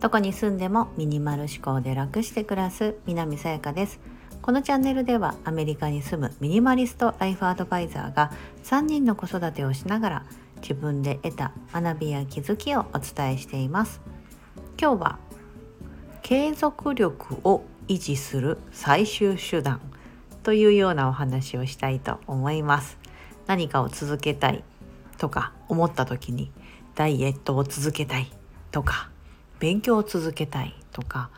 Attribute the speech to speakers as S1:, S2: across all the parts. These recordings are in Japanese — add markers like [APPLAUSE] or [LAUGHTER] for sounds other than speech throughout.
S1: どこに住んでもミニマル思考で楽して暮らす南さやかです。このチャンネルではアメリカに住むミニマリストライフアドバイザーが3人の子育てをしながら自分で得た学びや気づきをお伝えしています。今日は継続力を維持する最終手段というようなお話をしたいと思います。何かを続けたいとか思った時にダイエットを続けたいとか勉強を続けたいとか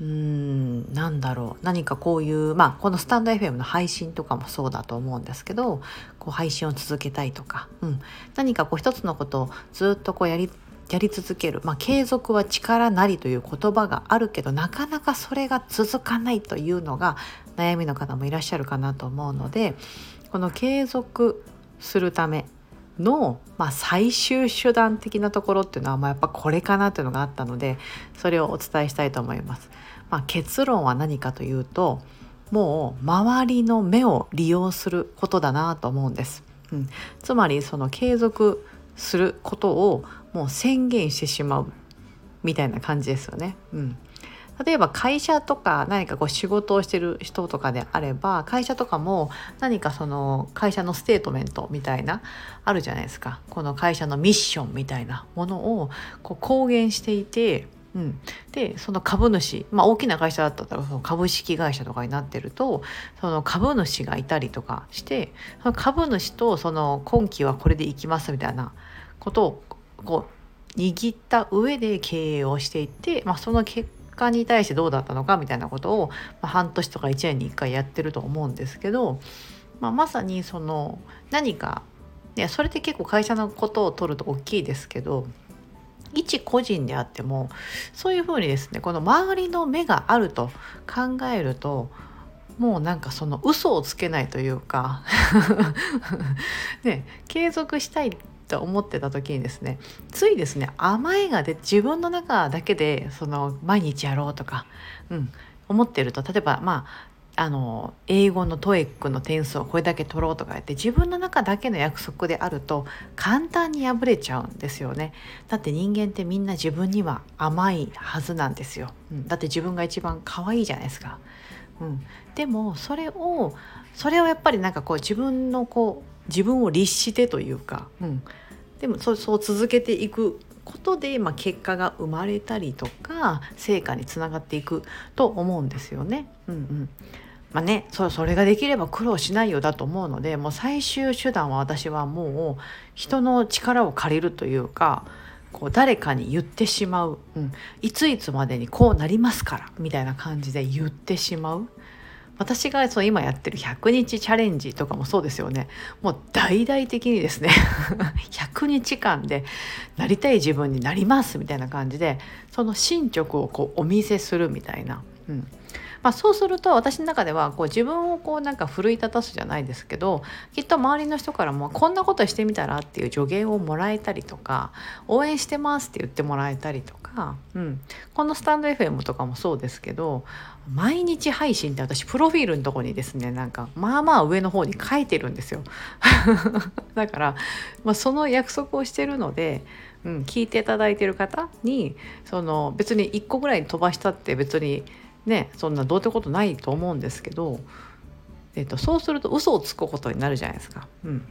S1: うーんなんだろう何かこういうまあこのスタンド FM の配信とかもそうだと思うんですけどこう配信を続けたいとか、うん、何かこう一つのことをずっとこうやりやり続ける、まあ、継続は力なりという言葉があるけどなかなかそれが続かないというのが悩みの方もいらっしゃるかなと思うのでこの継続するための、まあ、最終手段的なところっていうのは、まあ、やっぱこれかなというのがあったのでそれをお伝えしたいと思います。まあ、結論は何かというともう周りの目を利用することだなと思うんです。うん、つまりその継続することをもう宣言してしまうみたいな感じですよね。うん例えば会社とか何かこう仕事をしてる人とかであれば会社とかも何かその会社のステートメントみたいなあるじゃないですか。この会社のミッションみたいなものをこう公言していてうん、でその株主、まあ、大きな会社だったらその株式会社とかになってるとその株主がいたりとかしてその株主とその今期はこれでいきますみたいなことをこう握った上で経営をしていって、まあ、その結果に対してどうだったのかみたいなことを、まあ、半年とか1年に1回やってると思うんですけど、まあ、まさにその何かいやそれって結構会社のことを取ると大きいですけど一個人であってもそういうふうにですねこの周りの目があると考えるともうなんかその嘘をつけないというか [LAUGHS] ね継続したいっと思ってた時にですねついですね甘えがで自分の中だけでその毎日やろうとか、うん、思ってると例えばまああの英語のトエックの点数をこれだけ取ろうとかやって自分の中だけの約束であると簡単に破れちゃうんですよね。だって人間ってみんな自分には甘いはずなんですよ、うん、だって自分が一番可愛いじゃないですか、うん、でもそれをそれをやっぱりなんかこう自分のこう自分を律してというか、うん、でもそうそう続けていくことで、まあ、結果が生まれたりとか成果につながっていくと思うんですよね。うんうんまあね、そそれができれば苦労しないよだと思うのでもう最終手段は私はもう人の力を借りるというかこう誰かに言ってしまう、うん、いついつまでにこうなりますからみたいな感じで言ってしまう。私がそう今やってる100日チャレンジとかもそうですよね。もう大々的にですね。[LAUGHS] 100日間でなりたい自分になりますみたいな感じでその進捗をこうお見せするみたいな、うん。まあ、そうすると私の中ではこう自分をこうなんか奮い立たすじゃないですけどきっと周りの人からもこんなことしてみたらっていう助言をもらえたりとか応援してますって言ってもらえたりとか、うん、このスタンド FM とかもそうですけど毎日配信って私プロフィールのとこにですねなんかまあまあ上の方に書いてるんですよ。[LAUGHS] だから、まあ、その約束をしてるので、うん、聞いていただいてる方にその別に1個ぐらい飛ばしたって別にねそんなどうってことないと思うんですけど、えっと、そうすると嘘をつくことになるじゃないですか。うん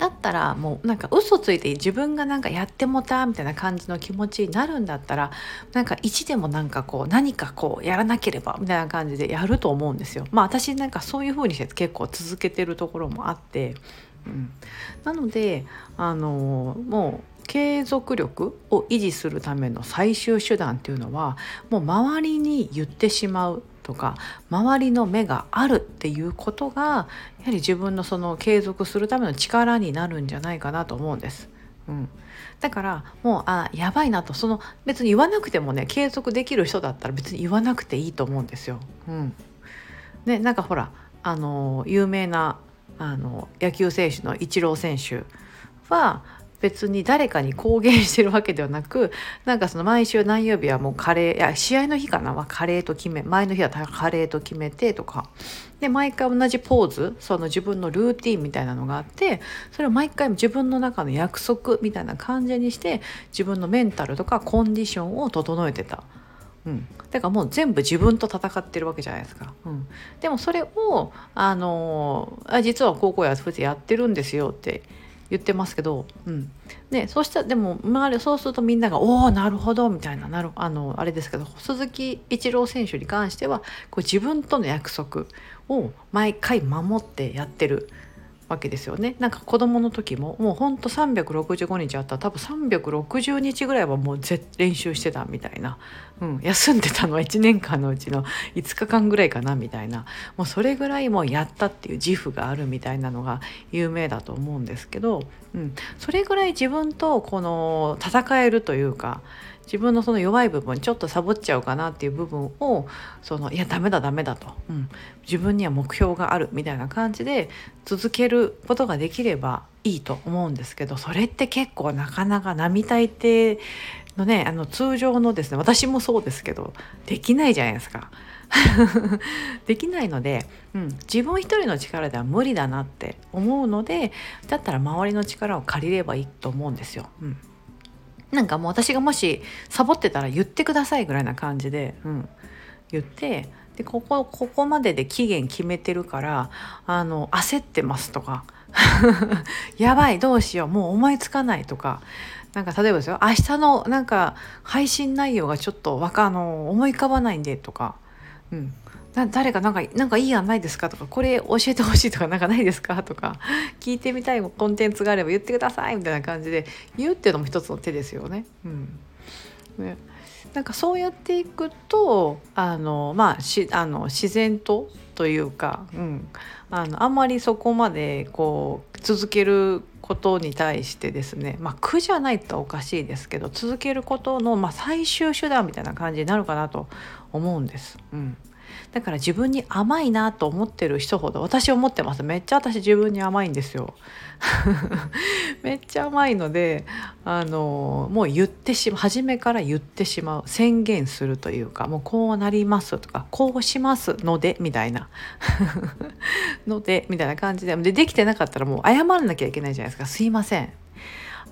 S1: だったらもうなんか嘘ついて自分がなんかやってもたみたいな感じの気持ちになるんだったらなんか1でもなんかこう何かこうやらなければみたいな感じでやると思うんですよ。まあ私なんかそういう風にして結構続けてるところもあって、うん、なのであのもう継続力を維持するための最終手段っていうのはもう周りに言ってしまうとか周りの目があるっていうことがやはり自分のその継続するための力になるんじゃないかなと思うんです。うん、だからもうあやばいなとその別に言わなくてもね継続できる人だったら別に言わなくていいと思うんですよ。うん、ねなんかほらあの有名なあの野球選手のイチロー選手は別に誰かに公言してるわけではなく [LAUGHS] なんかその毎週何曜日はもうカレーいや試合の日かなはカレーと決め前の日はカレーと決めてとかで毎回同じポーズその自分のルーティンみたいなのがあってそれを毎回自分の中の約束みたいな感じにして自分のメンタルとかコンディションを整えてた。うん、だからもう全部自分と戦ってるわけじゃないですか。うん、でもそれをあのあ実は高校やふやってるんですよって言ってますけど、うん、でそうしたらでも周りそうするとみんなが「おおなるほど」みたいななるあのあれですけど鈴木一郎選手に関してはこう自分との約束を毎回守ってやってる。わけですよね。なんか子供の時ももうほんと365日あった。ら多分360日ぐらいはもう練習してたみたいな、うん、休んでたの。は1年間のうちの5日間ぐらいかなみたいな。もうそれぐらいもうやったっていう自負があるみたいなのが有名だと思うんですけど、うん、それぐらい自分とこの戦えるというか自分のその弱い部分ちょっとサボっちゃうかなっていう部分をそのいやダメだダメだと、うん、自分には目標があるみたいな感じで続けることができればいいと思うんですけどそれって結構なかなか並大抵のねあの通常のですね私もそうですけどできないじゃないですか。[LAUGHS] できないので、うん、自分一人の力では無理だなって思うのでだったら周りの力を借りればいいと思うんですよ。うんなんかもう私がもしサボってたら言ってくださいぐらいな感じで、うん、言ってでここここまでで期限決めてるからあの焦ってますとか。[LAUGHS] やばいどうしようもう思いつかないとか。なんか例えばですよ明日のなんか配信内容がちょっとわかあの思い浮かばないんでとか、うん、誰かなんかなんかいい案ないですかとかこれ教えてほしいとかなんかないですかとか聞いてみたいコンテンツがあれば言ってくださいみたいな感じで言うっていうのも一つの手ですよね。うんねなんかそうやっていくとあの、まあ、しあの自然とというか、うん、あのあんまりそこまでこう続けることに対してですね、まあ、苦じゃないとおかしいですけど続けることの、まあ、最終手段みたいな感じになるかなと思うんです。うんだから自分に甘いなと思ってる人ほど私思ってます。めっちゃ私自分に甘いんですよ。[LAUGHS] めっちゃ甘いのであのもう言ってしまう初めから言ってしまう宣言するというかもうこうなりますとかこうしますのでみたいな。[LAUGHS] のでみたいな感じででできてなかったらもう謝らなきゃいけないじゃないですか。すいません。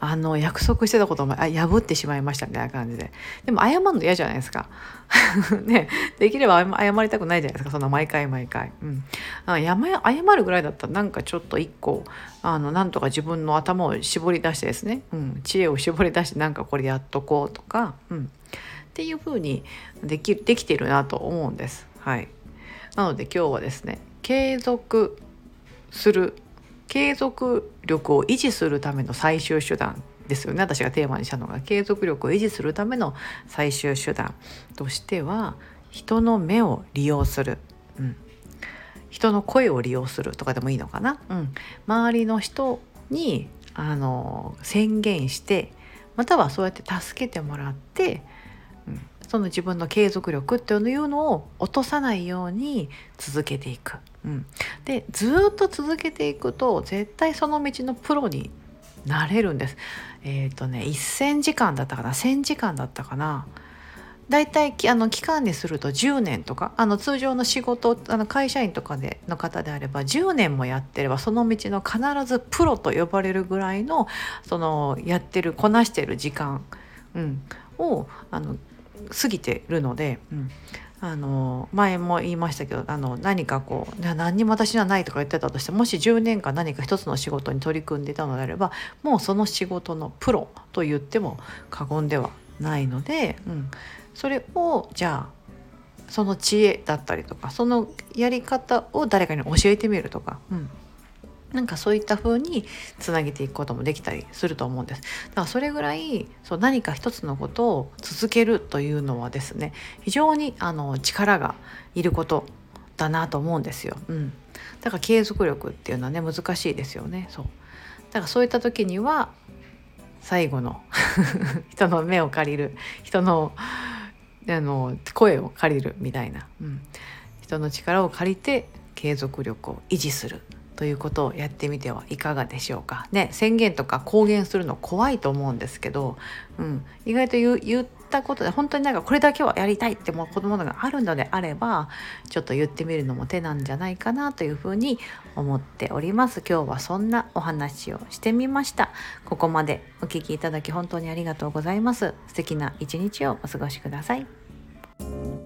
S1: あの約束してたことを破ってしまいましたみたいな感じで。でも謝るの嫌じゃないですか。[LAUGHS] ねできれば謝りたくないじゃないですか。そんな毎回毎回、うん、謝るぐらいだったらなんかちょっと一個あのなんとか自分の頭を絞り出してですね、うん、知恵を絞り出してなんかこれやっとこうとか、うん、っていうふうにできできてるなと思うんです。はい。なので今日はですね継続する継続力を維持するための最終手段ですよね。私がテーマにしたのが継続力を維持するための最終手段としては人の目を利用する、うん、人の声を利用するとかでもいいのかな、うん、周りの人にあの宣言してまたはそうやって助けてもらって、うん、その自分の継続力っていうのを落とさないように続けていく。うん、でずっと続けていくと絶対その道のプロになれるんです。えっ、ー、とね1,000時間だったかな1,000時間だったかな。だいたいあの期間にすると10年とかあの通常の仕事あの会社員とかでの方であれば10年もやってればその道の必ずプロと呼ばれるぐらいのそのやってるこなしてる時間、うん、をあの過ぎてるので、うん、あの前も言いましたけどあの何かこう何にも私にはないとか言ってたとしてもし10年間何か一つの仕事に取り組んでいたのであればもうその仕事のプロと言っても過言ではないので、うん、それをじゃあその知恵だったりとかそのやり方を誰かに教えてみるとか、うん、なんかそういった風につなげていくこともできたりすると思うんです。だからそれぐらいそう何か一つのことを続けるというのはですね非常にあの力がいることだなと思うんですよ。うん、だから継続力っていうのはね難しいですよね。そうだからそういった時には最後の [LAUGHS] 人の目を借りる人のあの声を借りるみたいな、うん、人の力を借りて継続力を維持するということをやってみてはいかがでしょうか。ね宣言とか公言するの怖いと思うんですけど、うん、意外と言ったことで本当になんかこれだけはやりたいっても子供があるのであればちょっと言ってみるのも手なんじゃないかなというふうに思っております。今日はそんなお話をしてみました。ここまでお聴きいただき本当にありがとうございます。素敵な一日をお過ごしください。